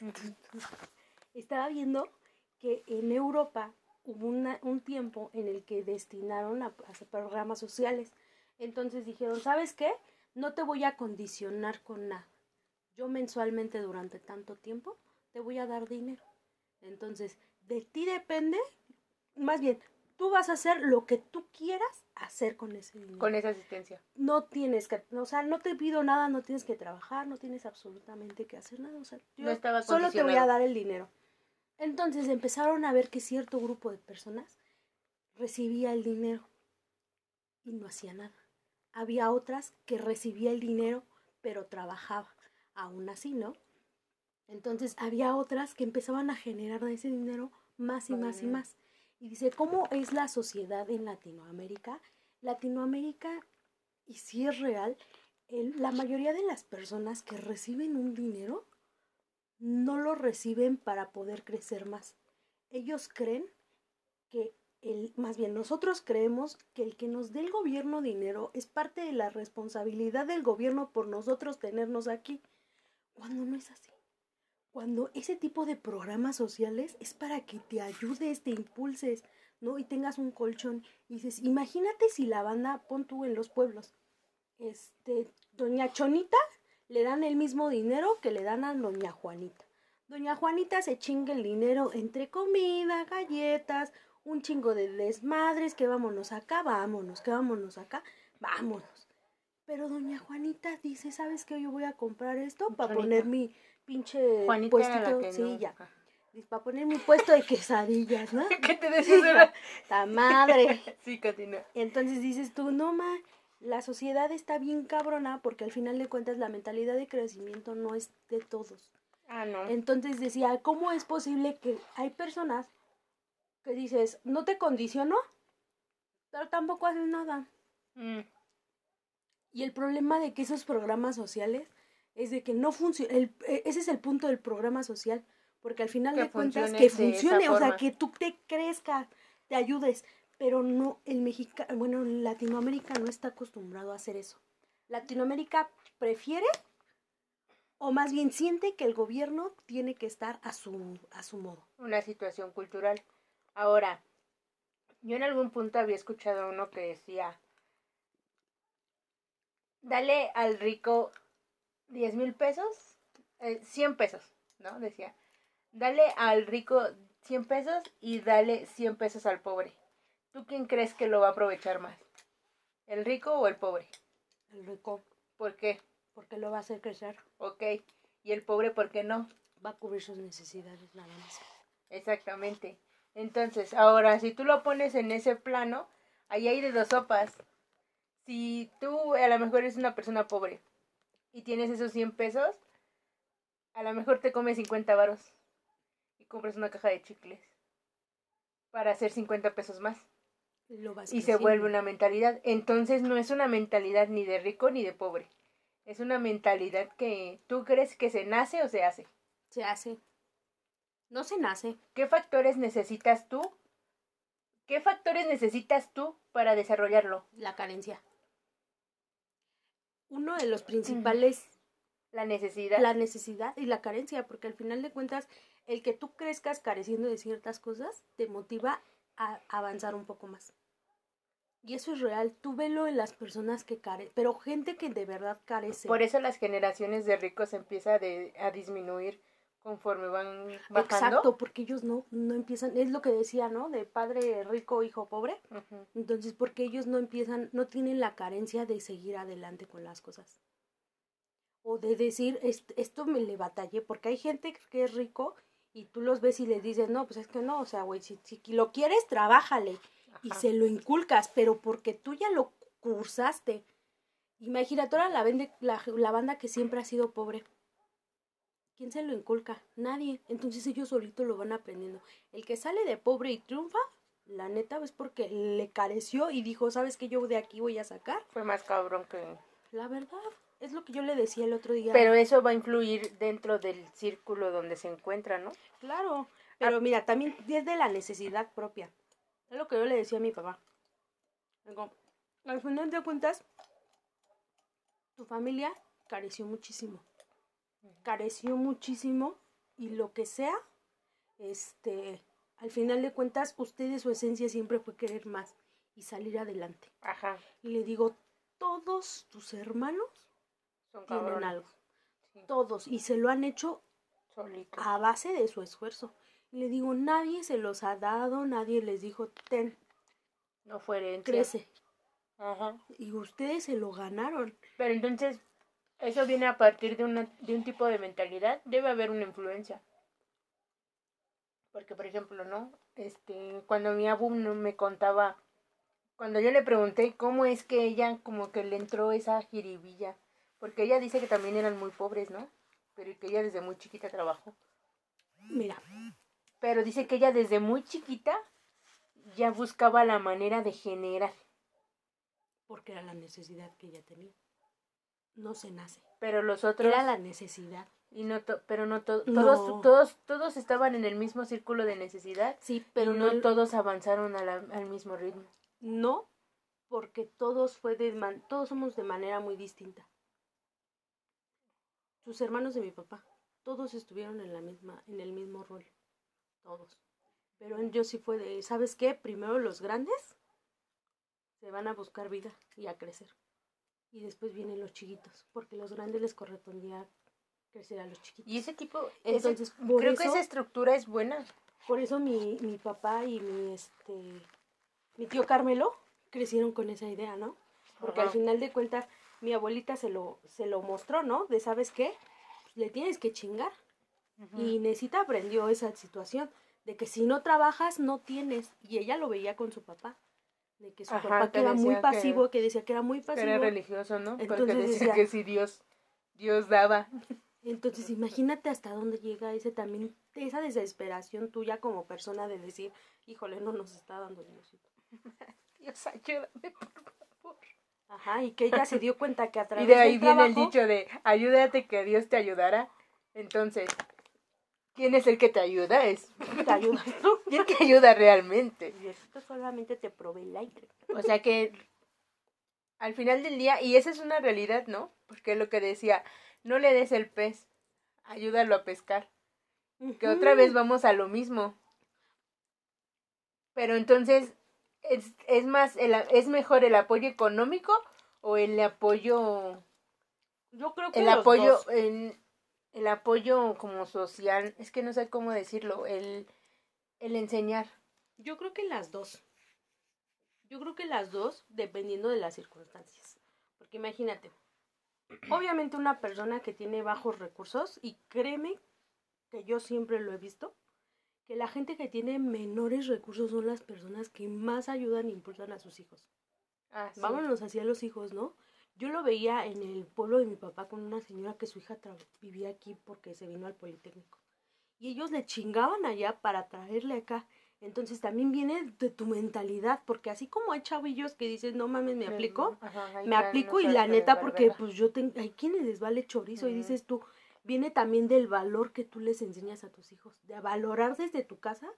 estaba viendo que en Europa hubo un tiempo en el que destinaron a, a hacer programas sociales. Entonces dijeron, ¿sabes qué? No te voy a condicionar con nada. Yo mensualmente durante tanto tiempo te voy a dar dinero. Entonces, de ti depende, más bien, tú vas a hacer lo que tú quieras hacer con ese dinero. Con esa asistencia. No tienes que, o sea, no te pido nada, no tienes que trabajar, no tienes absolutamente que hacer nada, o sea, yo No estaba solo te voy a dar el dinero. Entonces empezaron a ver que cierto grupo de personas recibía el dinero y no hacía nada. Había otras que recibía el dinero pero trabajaba. Aún así, ¿no? Entonces había otras que empezaban a generar de ese dinero más y más y más. Y dice, ¿cómo es la sociedad en Latinoamérica? Latinoamérica, y si es real, la mayoría de las personas que reciben un dinero no lo reciben para poder crecer más. Ellos creen que el, más bien nosotros creemos que el que nos dé el gobierno dinero es parte de la responsabilidad del gobierno por nosotros tenernos aquí, cuando no es así. Cuando ese tipo de programas sociales es para que te ayudes, te impulses, ¿no? Y tengas un colchón. Y dices, imagínate si la banda, pon tú en los pueblos, este, doña Chonita le dan el mismo dinero que le dan a doña Juanita. Doña Juanita se chinga el dinero entre comida, galletas, un chingo de desmadres, que vámonos acá, vámonos, que vámonos acá, vámonos. Pero doña Juanita dice, ¿sabes qué? Yo voy a comprar esto para poner mi pinche Juanita puestito, sí, no- ya, Ajá. para poner mi puesto de quesadillas, ¿no? ¿Qué te decías ahora? La madre. Sí, continúa. Entonces dices tú, no ma, la sociedad está bien cabrona porque al final de cuentas la mentalidad de crecimiento no es de todos. Ah, no. Entonces decía, ¿cómo es posible que hay personas que dices, no te condiciono, pero tampoco haces nada? Mm, Y el problema de que esos programas sociales es de que no funciona, ese es el punto del programa social, porque al final Que de cuentas que funcione, o sea, que tú te crezcas, te ayudes, pero no, el mexicano, bueno, Latinoamérica no está acostumbrado a hacer eso. Latinoamérica prefiere, o más bien siente que el gobierno tiene que estar a su, a su modo. una situación cultural. Ahora, yo en algún punto había escuchado a uno que decía, dale al rico 10 mil pesos, eh, 100 pesos, ¿no? Decía, dale al rico 100 pesos y dale 100 pesos al pobre. ¿Tú quién crees que lo va a aprovechar más? ¿El rico o el pobre? El rico, ¿Por qué? porque lo va a hacer crecer, Ok. ¿Y el pobre por qué no? va a cubrir sus necesidades nada más. Exactamente. Entonces, ahora, si tú lo pones en ese plano, ahí hay de dos sopas. Si tú a lo mejor eres una persona pobre y tienes esos 100 pesos, a lo mejor te comes 50 varos y compras una caja de chicles para hacer 50 pesos más. Lo vas Y se vuelve una mentalidad. Entonces no es una mentalidad ni de rico ni de pobre. Es una mentalidad que tú crees que se nace o se hace. Se hace. No se nace. ¿Qué factores necesitas tú? ¿Qué factores necesitas tú para desarrollarlo? La carencia. Uno de los principales, La necesidad. la necesidad y la carencia, porque al final de cuentas, el que tú crezcas careciendo de ciertas cosas te motiva a avanzar un poco más. Y eso es real. Tú velo en las personas que carecen, pero gente que de verdad carece. Por eso las generaciones de ricos empieza de- a disminuir conforme van bajando. Exacto, porque ellos no, no empiezan, es lo que decía, ¿no? De padre rico, hijo pobre. Entonces, porque ellos no empiezan, no tienen la carencia de seguir adelante con las cosas. O de decir, "Est- esto me le batallé, porque hay gente que es rico y tú los ves y les dices, no, pues es que no, o sea, güey, si, si lo quieres, trabájale y se lo inculcas, pero porque tú ya lo cursaste. Imagínate ahora la, vende, la, la banda que siempre ha sido pobre. ¿Quién se lo inculca? Nadie. Entonces ellos solitos lo van aprendiendo. El que sale de pobre y triunfa, la neta es porque le careció y dijo, ¿sabes qué? Yo de aquí voy a sacar. Fue más cabrón que... La verdad, es lo que yo le decía el otro día. Pero eso va a influir dentro del círculo donde se encuentra, ¿no? Claro, pero Ah. mira, también es de la necesidad propia. Es lo que yo le decía a mi papá. Digo, al final de cuentas, tu familia careció muchísimo. Careció muchísimo y lo que sea, este, al final de cuentas, ustedes su esencia siempre fue querer más y salir adelante. Ajá. Y le digo, todos tus hermanos Son tienen cabrones. algo. Sí, Todos. Y se lo han hecho a base de su esfuerzo. Y le digo, nadie se los ha dado, nadie les dijo, ten, No fue herencia. crece. Ajá. Y ustedes se lo ganaron. Pero entonces, eso viene a partir de, una, de un tipo de mentalidad. Debe haber una influencia. Porque, por ejemplo, ¿no? Este, cuando mi abu me contaba, cuando yo le pregunté cómo es que ella como que le entró esa jiribilla, porque ella dice que también eran muy pobres, ¿no? Pero que ella desde muy chiquita trabajó. Mira, Pero dice que ella desde muy chiquita ya buscaba la manera de generar. porque era la necesidad que ella tenía. No se nace. Pero los otros... Era la necesidad. Y no to- pero no to- No. todos todos todos estaban en el mismo círculo de necesidad, Sí, pero pero no no, todos avanzaron a la- al mismo ritmo. no porque todos fue de man- todos somos de manera muy distinta. Sus hermanos de mi papá, todos estuvieron en la misma en el mismo rol. Todos. Pero yo sí fue de, ¿sabes qué? Primero los grandes se van a buscar vida y a crecer. Y después vienen los chiquitos, porque los grandes les correspondía crecer a los chiquitos. Y ese tipo Entonces, ese- creo que esa estructura es buena. Por eso mi, mi papá y mi este mi tío Carmelo crecieron con esa idea, ¿no? Porque al final de cuentas mi abuelita se lo se lo mostró, ¿no? De sabes qué, le tienes que chingar y Necita aprendió esa situación de que si no trabajas no tienes y ella lo veía con su papá, de que su Ajá, papá que era muy decía que- pasivo, que, decía que era muy pasivo. era religioso, ¿no? Porque Entonces decía decía- que si Dios Dios daba. Entonces, imagínate hasta dónde llega ese también, esa desesperación tuya como persona de decir, híjole, no nos está dando Diosito. Dios ayúdame, por favor. Ajá, y que ella se dio cuenta que a través Y de ahí viene el trabajo, dicho de ayúdate que Dios te ayudará. Entonces, ¿quién es el que te ayuda? Es te ayudas tú. ¿Quién te ayuda realmente? Diosito solamente te provee el aire. O sea que al final del día, y esa es una realidad, ¿no? Porque lo que decía, no le des el pez, ayúdalo a pescar. Que otra vez vamos a lo mismo. Pero entonces, ¿es, es más, el, es mejor el apoyo económico o el apoyo, Yo creo que el los apoyo, dos. el, el apoyo como social, es que no sé cómo decirlo, el, el enseñar. Yo creo que las dos. Yo creo que las dos, dependiendo de las circunstancias. Porque imagínate, obviamente una persona que tiene bajos recursos, y créeme que yo siempre lo he visto, que la gente que tiene menores recursos son las personas que más ayudan e impulsan a sus hijos. Ah, sí. Vámonos hacia los hijos, ¿no? Yo lo veía en el pueblo de mi papá con una señora que su hija vivía aquí porque se vino al Politécnico. Y ellos le chingaban allá para traerle acá. Entonces también viene de tu mentalidad, porque así como hay chavillos que dicen, no mames, me aplico, Ajá, me aplico no y la neta porque pues yo tengo, hay quienes les vale chorizo y dices tú, viene también del valor que tú les enseñas a tus hijos, de valorar desde tu casa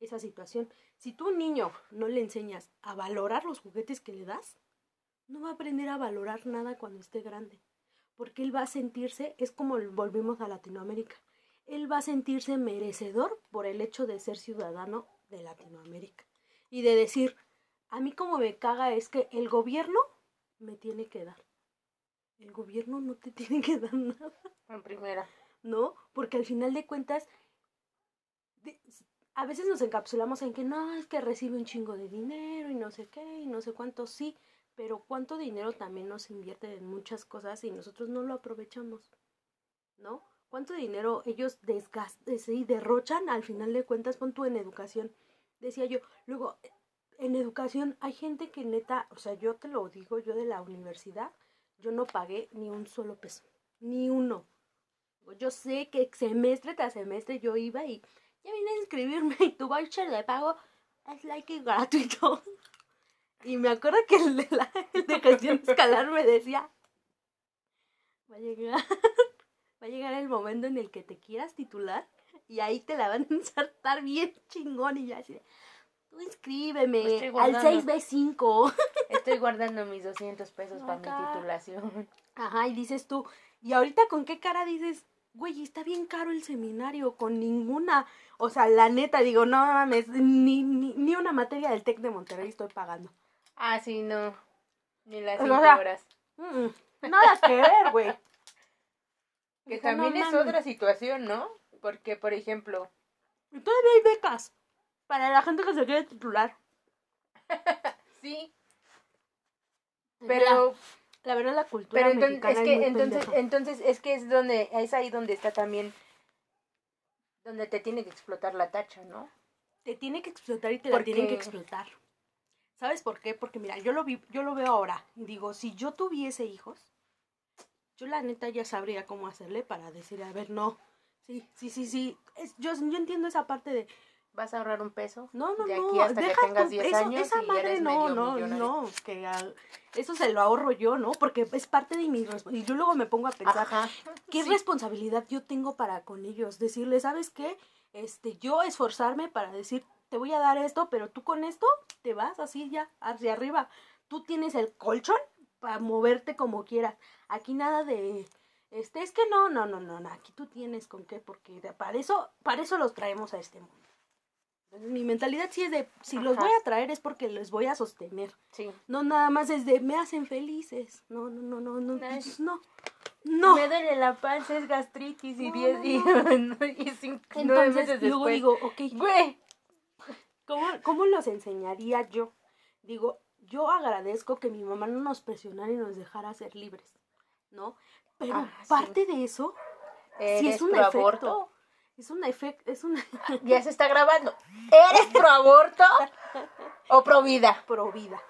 esa situación. Si tú un niño no le enseñas a valorar los juguetes que le das, no va a aprender a valorar nada cuando esté grande, porque él va a sentirse, es como volvemos a Latinoamérica, él va a sentirse merecedor por el hecho de ser ciudadano de Latinoamérica y de decir, a mí como me caga es que el gobierno me tiene que dar. El gobierno no te tiene que dar nada, En primera. ¿no? Porque al final de cuentas, de- a veces nos encapsulamos en que no, es que recibe un chingo de dinero y no sé qué, y no sé cuánto, sí, pero cuánto dinero también nos invierte en muchas cosas y nosotros no lo aprovechamos, ¿no? ¿Cuánto dinero ellos desgastan, sí, derrochan al final de cuentas, pon tú en educación? Decía yo, luego, en educación hay gente que neta, o sea, yo te lo digo, yo de la universidad, yo no pagué ni un solo peso, ni uno. Yo sé que semestre tras semestre yo iba y ya vine a inscribirme y tu voucher de pago es like gratuito. Y me acuerdo que el de, la, el de gestión escalar me decía, va a llegar, va a llegar el momento en el que te quieras titular y ahí te la van a insertar bien chingón y ya así de, tú inscríbeme Estoy al guardando. 6B5. Estoy guardando mis 200 pesos para mi titulación. Ajá, y dices tú, ¿y ahorita con qué cara dices? güey, está bien caro el seminario con ninguna, o sea, la neta, digo, no mames, ni, ni, ni una materia del TEC de Monterrey estoy pagando. Ah, sí, no. Ni las O cinco sea, horas. Mm, mm, nada que ver, güey. Que O no también es otra situación, ¿no? Porque, por ejemplo, Y todavía hay becas para la gente que se quiere titular. sí, Pero pero, la, verdad la cultura pero entonces, mexicana es es que, muy entonces, pendeja. entonces, es que es donde, es ahí donde está también, donde te tiene que explotar la tacha, ¿no? te tiene que explotar y te la tienen que explotar. ¿Sabes por qué? Porque mira, yo lo vi, yo lo veo ahora y digo, si yo tuviese hijos, yo la neta ya sabría cómo hacerle para decir, a ver, no, sí, sí, sí, sí, es, yo, yo entiendo esa parte de, Vas a ahorrar un peso. no, no, de no, hasta que deja tengas tú, 10 eso- años esa y madre eres no, medio no, millonario. no, que al- eso se lo ahorro yo, ¿no? Porque es parte de mi responsabilidad. Y yo luego me pongo a pensar, Ajá. ¿Qué Sí. responsabilidad yo tengo para con ellos? Decirles, ¿sabes qué? Este, yo esforzarme para decir, te voy a dar esto, pero tú con esto te vas así ya, hacia arriba. Tú tienes el colchón para moverte como quieras. Aquí nada de, este, es que no, no, no, no, no, aquí tú tienes con qué, porque para eso, para eso los traemos a este mundo. Entonces, mi mentalidad sí es de, si los voy a traer es porque los voy a sostener. Sí. No nada más es de, me hacen felices. No, no, no, no, no, no. No. Me duele la panza, es gastritis y No, 10 no, y, y cinco, Entonces, meses luego después. digo, ok, Güey. ¿Cómo, ¿cómo los enseñaría yo? Digo, yo agradezco que mi mamá no nos presionara y nos dejara ser libres, ¿no? Pero Ah, sí. parte de eso, ¿Eres es un efecto. aborto? es un efecto, es una Ya se está grabando. ¿Eres pro aborto o pro vida? pro vida.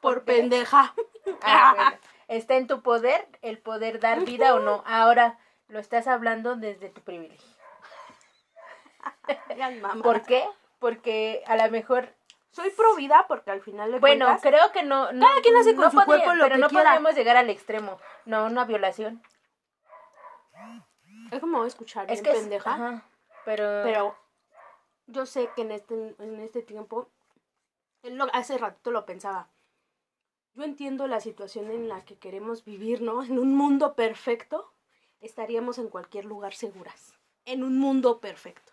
Por pendeja. Ah, bueno. Está en tu poder el poder dar vida o no. Ahora lo estás hablando desde tu privilegio. ¿Por qué? Porque a lo mejor Soy pro vida porque al final de Bueno, cuentas, creo que no. no Cada quien hace con no su cuerpo lo pero que no quiera. podemos llegar al extremo. No, una violación. es como escuchar Es bien que es- pendeja. ajá, pero, Pero yo sé que en este, en este tiempo, él lo- hace ratito lo pensaba. Yo entiendo la situación en la que queremos vivir, ¿no? En un mundo perfecto, estaríamos en cualquier lugar seguras. En un mundo perfecto.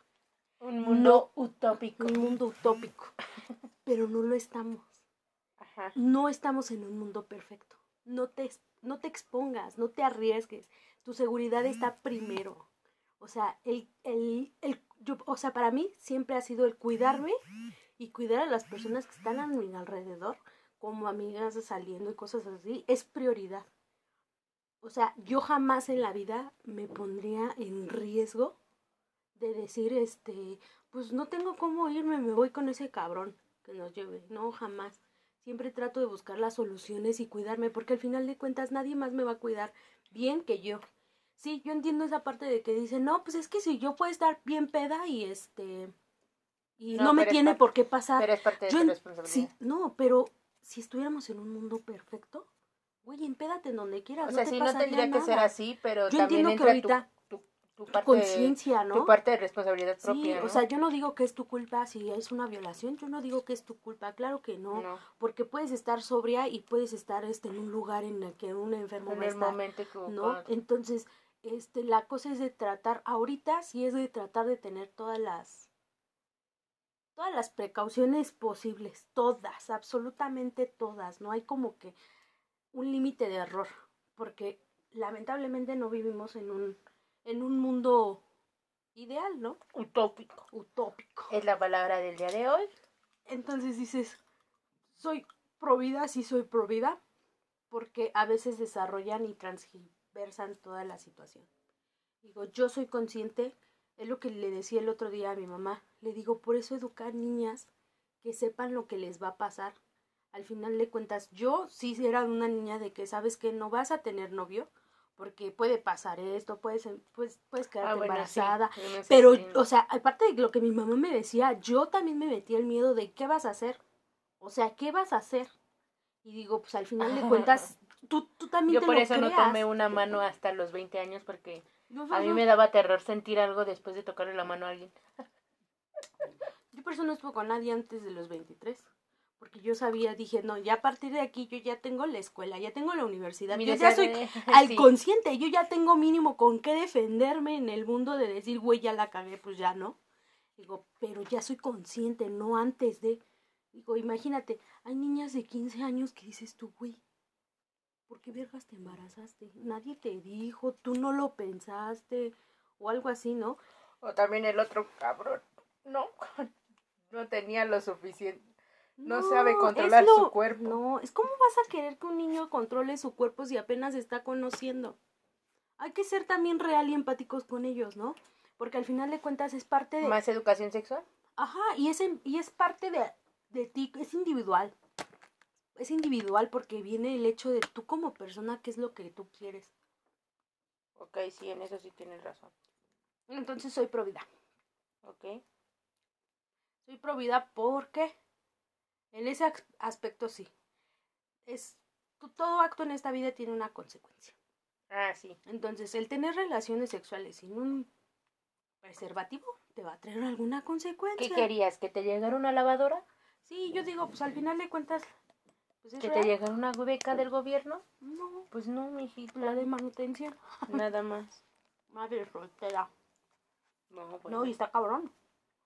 Un mundo utópico. Un mundo utópico. Pero no lo estamos. Ajá. No estamos en un mundo perfecto. No te, no te expongas, no te arriesgues. Tu seguridad está primero. O sea, el, el, el, yo, o sea, para mí siempre ha sido el cuidarme y cuidar a las personas que están a mi alrededor, como amigas saliendo y cosas así, es prioridad. O sea, yo jamás en la vida me pondría en riesgo de decir, este, pues no tengo cómo irme, me voy con ese cabrón que nos lleve. No, jamás. Siempre trato de buscar las soluciones y cuidarme, porque al final de cuentas nadie más me va a cuidar bien que yo. Sí, yo entiendo esa parte de que dicen, no, pues es que si yo puedo estar bien peda y este... Y no, No, me tiene parte- por qué pasar. Pero es parte de Yo tu responsabilidad. Sí, no, pero si estuviéramos en un mundo perfecto, güey, empédate en donde quieras. o no sea, te sí, no tendría que ser así, pero Yo también entiendo que entra ahorita tu, parte, conciencia, ¿no? tu parte de responsabilidad Sí, propia, ¿no? o sea, yo no digo que es tu culpa si es una violación, yo no digo que es tu culpa, claro que no, No, porque puedes estar sobria y puedes estar este en un lugar en el que un enfermo en va el estar, momento que... ¿no? Entonces, este la cosa es de tratar ahorita sí es de tratar de tener todas las todas las precauciones posibles, todas, absolutamente todas, no hay como que un límite de error, porque lamentablemente no vivimos en un en un mundo ideal, ¿no? Utópico. Utópico. Es la palabra del día de hoy. Entonces dices, soy pro vida, sí soy pro vida, porque a veces desarrollan y transversan toda la situación. Digo, yo soy consciente, es lo que le decía el otro día a mi mamá, le digo, por eso educar niñas que sepan lo que les va a pasar. Al final de cuentas, yo sí era una niña de que sabes que no vas a tener novio, porque puede pasar esto, puedes, puedes, puedes quedarte Ah, bueno, sí, embarazada, pero, o sea, aparte de lo que mi mamá me decía, yo también me metía el miedo de qué vas a hacer. O sea, ¿qué vas a hacer? Y digo, pues al final de cuentas, tú, tú también Yo te por lo eso no tomé una mano hasta los 20 años porque a mí me daba terror sentir algo después de tocarle la mano a alguien. yo por eso no estuve con nadie antes de los 23. Porque yo sabía, dije, no, ya a partir de aquí yo ya tengo la escuela, ya tengo la universidad, Mira, yo ya soy al sí. consciente, yo ya tengo mínimo con qué defenderme en el mundo de decir, güey, ya la cagué, pues ya no. Digo, pero ya soy consciente, no antes de. Digo, imagínate, hay niñas de 15 años que dices tú, güey, ¿por qué vergas te embarazaste? Nadie te dijo, tú no lo pensaste, o algo así, ¿no? O también el otro cabrón. No, no tenía lo suficiente. No sabe controlar lo- su cuerpo. No, es como vas a querer que un niño controle su cuerpo si apenas está conociendo. Hay que ser también real y empáticos con ellos, ¿no? Porque al final de cuentas es parte de... ¿Más educación sexual? Ajá, y es, y es parte de, de ti, es individual. Es individual porque viene el hecho de tú como persona, qué es lo que tú quieres. Ok, sí, en eso sí tienes razón. Entonces soy pro vida. Ok. Soy pro vida porque en ese aspecto sí. Es, todo acto en esta vida tiene una consecuencia. Ah, sí. Entonces, el tener relaciones sexuales sin un preservativo te va a traer alguna consecuencia. ¿Qué querías? ¿Que te llegara una lavadora? Sí, yo digo, pues al final de cuentas, pues es ¿Que te llegara una beca del gobierno? No, Pues no, mijita. la de manutención. Nada más. Madre soltera. No, No, y está cabrón.